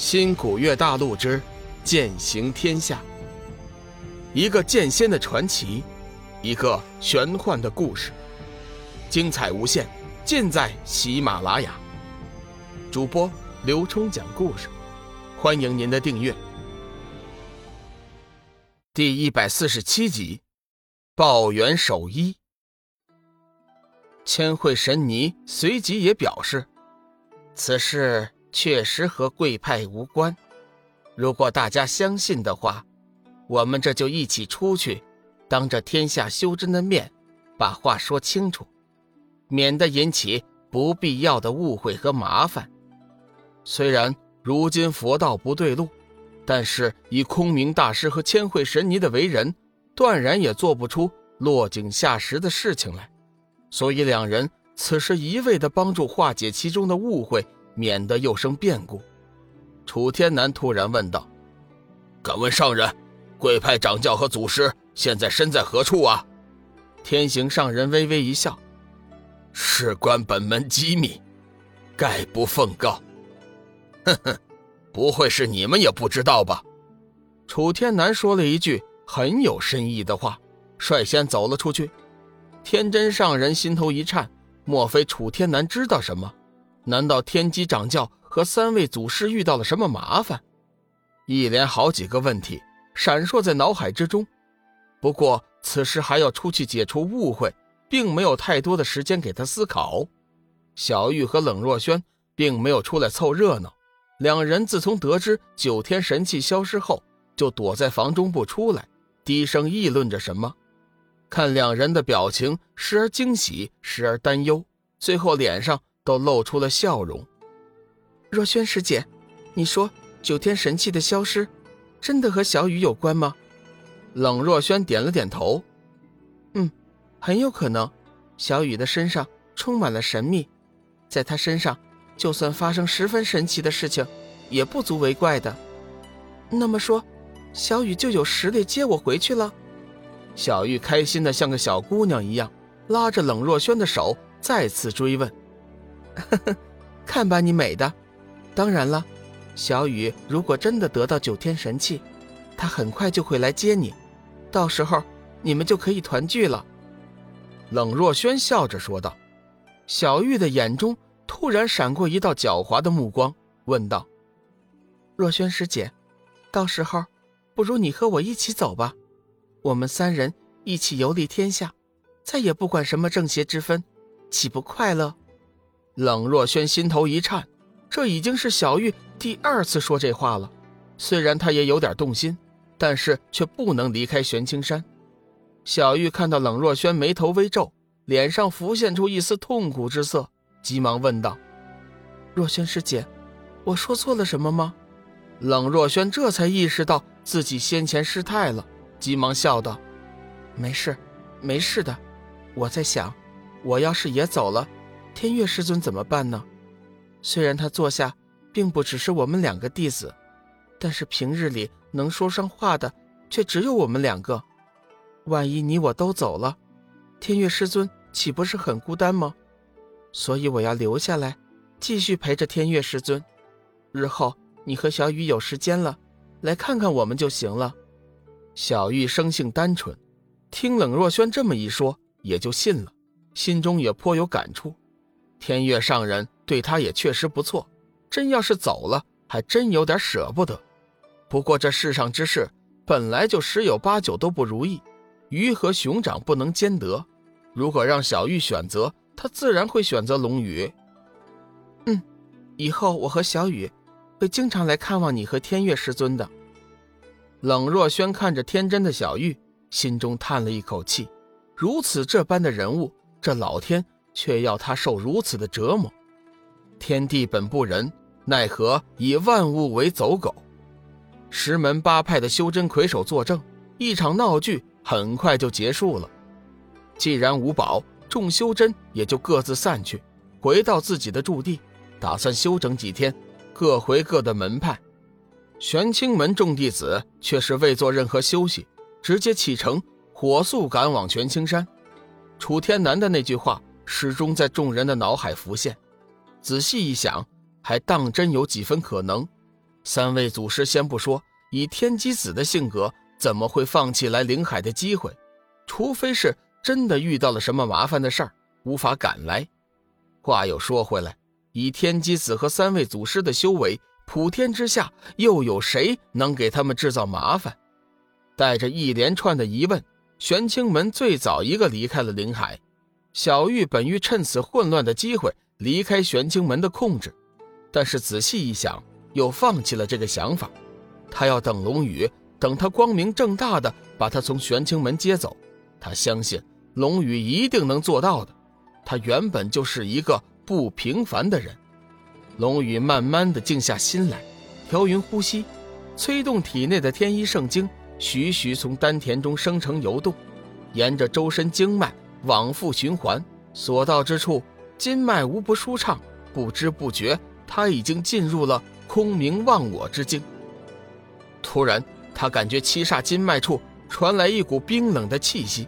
新古月大陆之剑行天下，一个剑仙的传奇，一个玄幻的故事，精彩无限，尽在喜马拉雅。主播刘冲讲故事，欢迎您的订阅。第一百四十七集，抱元守一。千惠神尼随即也表示，此事。确实和贵派无关。如果大家相信的话，我们这就一起出去，当着天下修真的面，把话说清楚，免得引起不必要的误会和麻烦。虽然如今佛道不对路，但是以空明大师和千惠神尼的为人，断然也做不出落井下石的事情来。所以两人此时一味的帮助化解其中的误会。免得又生变故，楚天南突然问道：“敢问上人，贵派掌教和祖师现在身在何处啊？”天行上人微微一笑：“事关本门机密，概不奉告。”哼哼，不会是你们也不知道吧？楚天南说了一句很有深意的话，率先走了出去。天真上人心头一颤，莫非楚天南知道什么？难道天机掌教和三位祖师遇到了什么麻烦？一连好几个问题闪烁在脑海之中。不过此时还要出去解除误会，并没有太多的时间给他思考。小玉和冷若萱并没有出来凑热闹，两人自从得知九天神器消失后，就躲在房中不出来，低声议论着什么。看两人的表情，时而惊喜，时而担忧，最后脸上。都露出了笑容。若萱师姐，你说九天神器的消失，真的和小雨有关吗？冷若萱点了点头。嗯，很有可能。小雨的身上充满了神秘，在她身上，就算发生十分神奇的事情，也不足为怪的。那么说，小雨就有实力接我回去了？小玉开心的像个小姑娘一样，拉着冷若萱的手，再次追问。呵呵，看把你美的！当然了，小雨如果真的得到九天神器，他很快就会来接你，到时候你们就可以团聚了。冷若萱笑着说道。小玉的眼中突然闪过一道狡猾的目光，问道：“若萱师姐，到时候不如你和我一起走吧，我们三人一起游历天下，再也不管什么正邪之分，岂不快乐？”冷若萱心头一颤，这已经是小玉第二次说这话了。虽然她也有点动心，但是却不能离开玄青山。小玉看到冷若萱眉头微皱，脸上浮现出一丝痛苦之色，急忙问道：“若萱师姐，我说错了什么吗？”冷若萱这才意识到自己先前失态了，急忙笑道：“没事，没事的。我在想，我要是也走了。”天月师尊怎么办呢？虽然他坐下，并不只是我们两个弟子，但是平日里能说上话的却只有我们两个。万一你我都走了，天月师尊岂不是很孤单吗？所以我要留下来，继续陪着天月师尊。日后你和小雨有时间了，来看看我们就行了。小玉生性单纯，听冷若萱这么一说，也就信了，心中也颇有感触。天月上人对他也确实不错，真要是走了，还真有点舍不得。不过这世上之事本来就十有八九都不如意，鱼和熊掌不能兼得。如果让小玉选择，他自然会选择龙宇。嗯，以后我和小雨会经常来看望你和天月师尊的。冷若萱看着天真的小玉，心中叹了一口气：如此这般的人物，这老天。却要他受如此的折磨，天地本不仁，奈何以万物为走狗？十门八派的修真魁首作证，一场闹剧很快就结束了。既然无宝，众修真也就各自散去，回到自己的驻地，打算休整几天，各回各的门派。玄清门众弟子却是未做任何休息，直接启程，火速赶往玄清山。楚天南的那句话。始终在众人的脑海浮现，仔细一想，还当真有几分可能。三位祖师先不说，以天机子的性格，怎么会放弃来灵海的机会？除非是真的遇到了什么麻烦的事儿，无法赶来。话又说回来，以天机子和三位祖师的修为，普天之下又有谁能给他们制造麻烦？带着一连串的疑问，玄清门最早一个离开了灵海。小玉本欲趁此混乱的机会离开玄清门的控制，但是仔细一想，又放弃了这个想法。他要等龙宇，等他光明正大的把他从玄清门接走。他相信龙宇一定能做到的。他原本就是一个不平凡的人。龙宇慢慢的静下心来，调匀呼吸，催动体内的天一圣经，徐徐从丹田中生成游动，沿着周身经脉。往复循环，所到之处，筋脉无不舒畅。不知不觉，他已经进入了空明忘我之境。突然，他感觉七煞筋脉处传来一股冰冷的气息。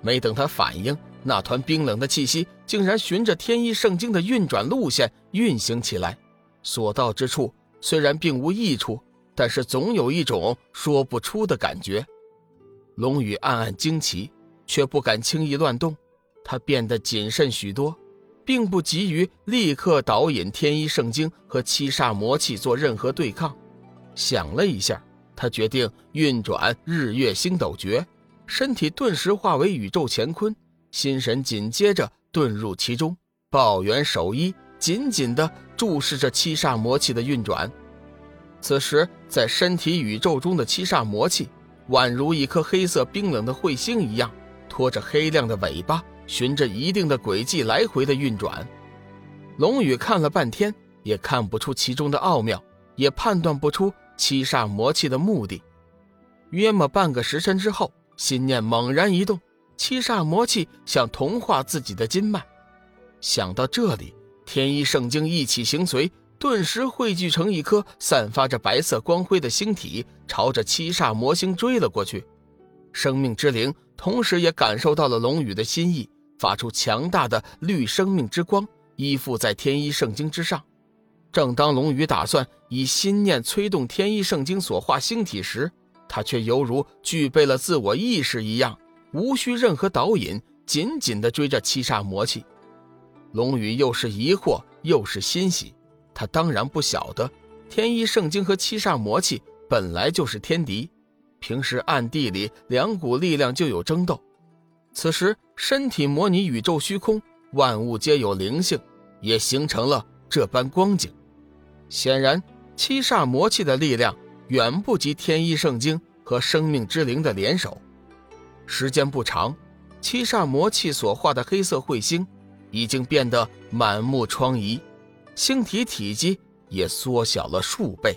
没等他反应，那团冰冷的气息竟然循着天一圣经的运转路线运行起来。所到之处，虽然并无益处，但是总有一种说不出的感觉。龙宇暗暗惊奇。却不敢轻易乱动，他变得谨慎许多，并不急于立刻导引天一圣经和七煞魔气做任何对抗。想了一下，他决定运转日月星斗诀，身体顿时化为宇宙乾坤，心神紧接着遁入其中，抱元守一，紧紧地注视着七煞魔气的运转。此时，在身体宇宙中的七煞魔气，宛如一颗黑色冰冷的彗星一样。拖着黑亮的尾巴，循着一定的轨迹来回的运转。龙宇看了半天，也看不出其中的奥妙，也判断不出七煞魔气的目的。约莫半个时辰之后，心念猛然一动，七煞魔气想同化自己的筋脉。想到这里，天一圣经一起行随，顿时汇聚成一颗散发着白色光辉的星体，朝着七煞魔星追了过去。生命之灵同时也感受到了龙宇的心意，发出强大的绿生命之光，依附在天一圣经之上。正当龙宇打算以心念催动天一圣经所化星体时，他却犹如具备了自我意识一样，无需任何导引，紧紧地追着七煞魔气。龙宇又是疑惑又是欣喜，他当然不晓得天一圣经和七煞魔气本来就是天敌。平时暗地里两股力量就有争斗，此时身体模拟宇宙虚空，万物皆有灵性，也形成了这般光景。显然，七煞魔气的力量远不及天一圣经和生命之灵的联手。时间不长，七煞魔气所化的黑色彗星已经变得满目疮痍，星体体积也缩小了数倍。